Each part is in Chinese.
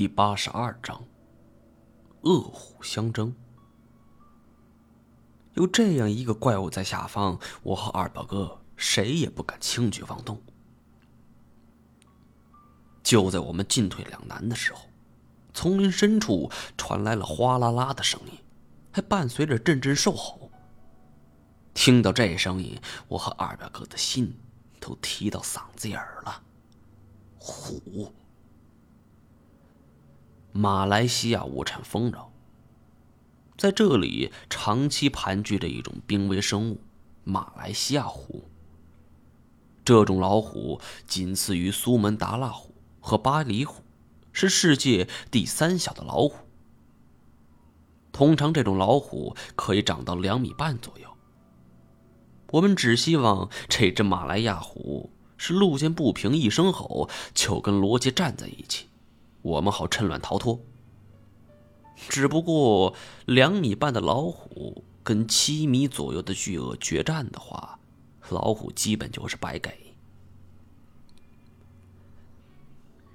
第八十二章：恶虎相争。有这样一个怪物在下方，我和二表哥谁也不敢轻举妄动。就在我们进退两难的时候，丛林深处传来了哗啦啦的声音，还伴随着阵阵兽吼。听到这声音，我和二表哥的心都提到嗓子眼儿了。虎，马来西亚物产丰饶，在这里长期盘踞着一种濒危生物——马来西亚虎。这种老虎仅次于苏门答腊虎和巴黎虎，是世界第三小的老虎。通常，这种老虎可以长到两米半左右。我们只希望这只马来亚虎是路见不平一声吼，就跟罗杰站在一起，我们好趁乱逃脱。只不过两米半的老虎跟七米左右的巨鳄决战的话，老虎基本就是白给。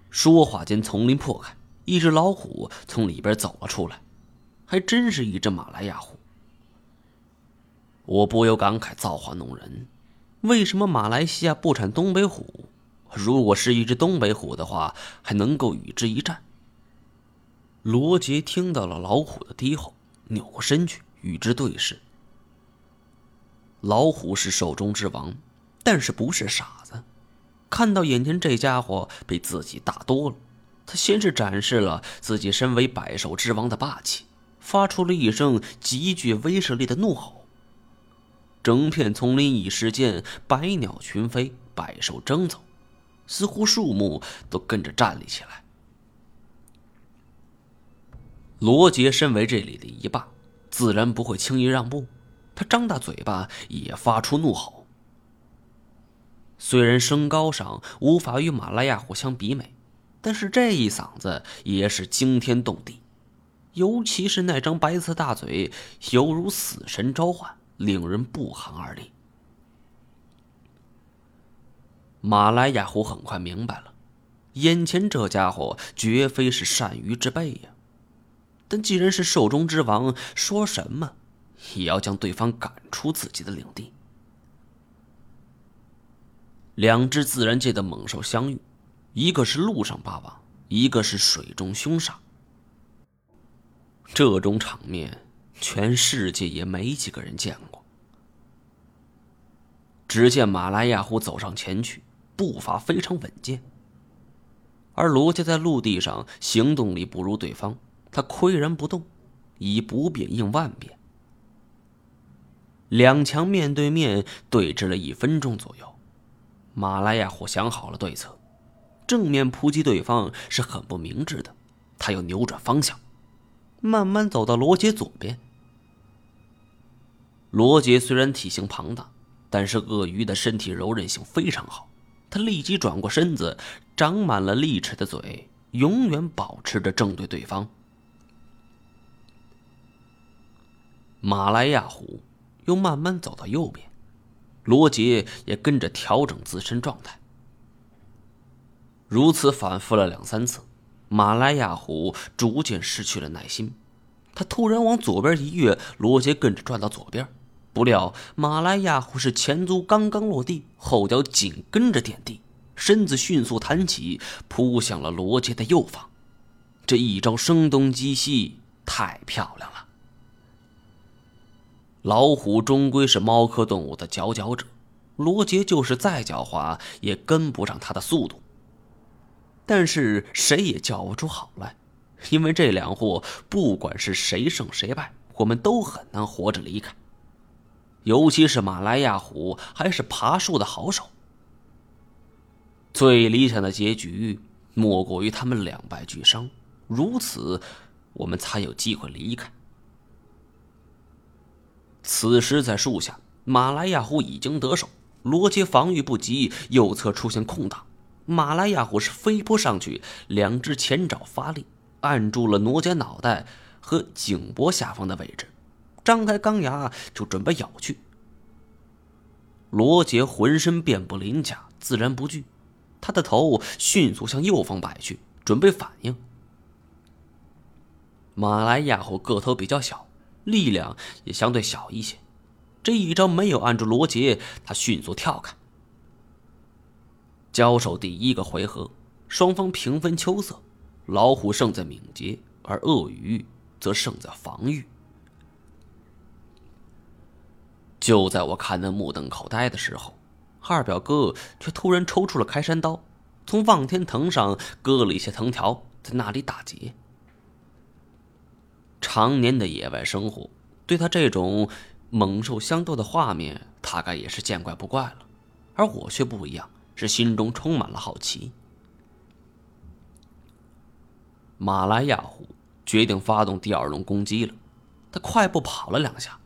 说话间，丛林破开，一只老虎从里边走了出来，还真是一只马来亚虎。我不由感慨：造化弄人，为什么马来西亚不产东北虎？如果是一只东北虎的话，还能够与之一战。罗杰听到了老虎的低吼，扭过身去与之对视。老虎是兽中之王，但是不是傻子。看到眼前这家伙比自己大多了，他先是展示了自己身为百兽之王的霸气，发出了一声极具威慑力的怒吼。整片丛林一时间百鸟群飞，百兽争走，似乎树木都跟着站立起来。罗杰身为这里的一霸，自然不会轻易让步。他张大嘴巴，也发出怒吼。虽然身高上无法与马拉亚虎相比美，但是这一嗓子也是惊天动地，尤其是那张白色大嘴，犹如死神召唤。令人不寒而栗。马来亚虎很快明白了，眼前这家伙绝非是善鱼之辈呀。但既然是兽中之王，说什么也要将对方赶出自己的领地。两只自然界的猛兽相遇，一个是陆上霸王，一个是水中凶煞。这种场面。全世界也没几个人见过。只见马来亚虎走上前去，步伐非常稳健。而罗杰在陆地上行动力不如对方，他岿然不动，以不变应万变。两强面对面对峙了一分钟左右，马来亚虎想好了对策，正面扑击对方是很不明智的，他要扭转方向，慢慢走到罗杰左边。罗杰虽然体型庞大，但是鳄鱼的身体柔韧性非常好。他立即转过身子，长满了利齿的嘴永远保持着正对对方。马来亚虎又慢慢走到右边，罗杰也跟着调整自身状态。如此反复了两三次，马来亚虎逐渐失去了耐心。他突然往左边一跃，罗杰跟着转到左边。不料，马来亚虎是前足刚刚落地，后脚紧跟着点地，身子迅速弹起，扑向了罗杰的右方。这一招声东击西，太漂亮了。老虎终归是猫科动物的佼佼者，罗杰就是再狡猾，也跟不上它的速度。但是谁也叫不出好来，因为这两货不管是谁胜谁败，我们都很难活着离开。尤其是马来亚虎，还是爬树的好手。最理想的结局，莫过于他们两败俱伤，如此，我们才有机会离开。此时，在树下，马来亚虎已经得手，罗杰防御不及，右侧出现空档，马来亚虎是飞扑上去，两只前爪发力，按住了罗杰脑袋和颈脖下方的位置。张开钢牙就准备咬去。罗杰浑身遍布鳞甲，自然不惧。他的头迅速向右方摆去，准备反应。马来亚虎个头比较小，力量也相对小一些。这一招没有按住罗杰，他迅速跳开。交手第一个回合，双方平分秋色，老虎胜在敏捷，而鳄鱼则胜在防御。就在我看得目瞪口呆的时候，二表哥却突然抽出了开山刀，从望天藤上割了一些藤条，在那里打结。常年的野外生活，对他这种猛兽相斗的画面，大概也是见怪不怪了。而我却不一样。是心中充满了好奇。马来亚虎决定发动第二轮攻击了，他快步跑了两下，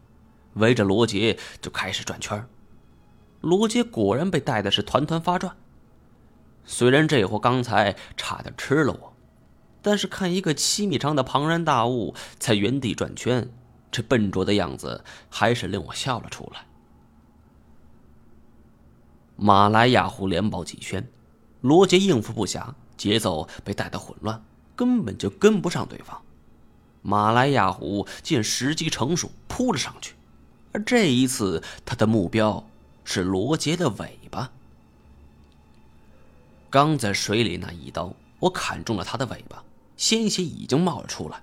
围着罗杰就开始转圈罗杰果然被带的是团团发转。虽然这货刚才差点吃了我，但是看一个七米长的庞然大物在原地转圈，这笨拙的样子还是令我笑了出来。马来亚虎连跑几圈，罗杰应付不暇，节奏被带得混乱，根本就跟不上对方。马来亚虎见时机成熟，扑了上去，而这一次他的目标是罗杰的尾巴。刚在水里那一刀，我砍中了他的尾巴，鲜血已经冒了出来，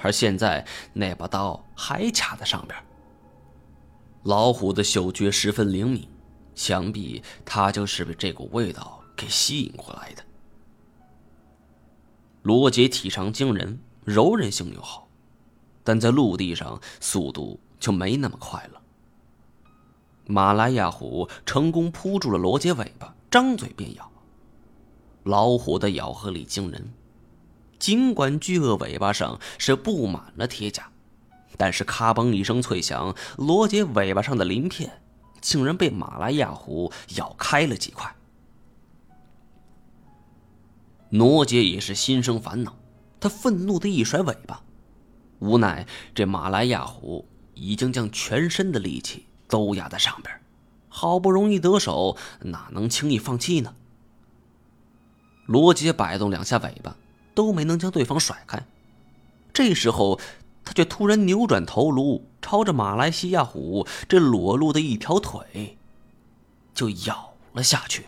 而现在那把刀还卡在上边。老虎的嗅觉十分灵敏。想必他就是被这股味道给吸引过来的。罗杰体长惊人，柔韧性又好，但在陆地上速度就没那么快了。马来亚虎成功扑住了罗杰尾巴，张嘴便咬。老虎的咬合力惊人，尽管巨鳄尾巴上是布满了铁甲，但是咔嘣一声脆响，罗杰尾巴上的鳞片。竟然被马来亚虎咬开了几块。罗杰也是心生烦恼，他愤怒的一甩尾巴，无奈这马来亚虎已经将全身的力气都压在上边，好不容易得手，哪能轻易放弃呢？罗杰摆动两下尾巴，都没能将对方甩开。这时候。他却突然扭转头颅，朝着马来西亚虎这裸露的一条腿，就咬了下去。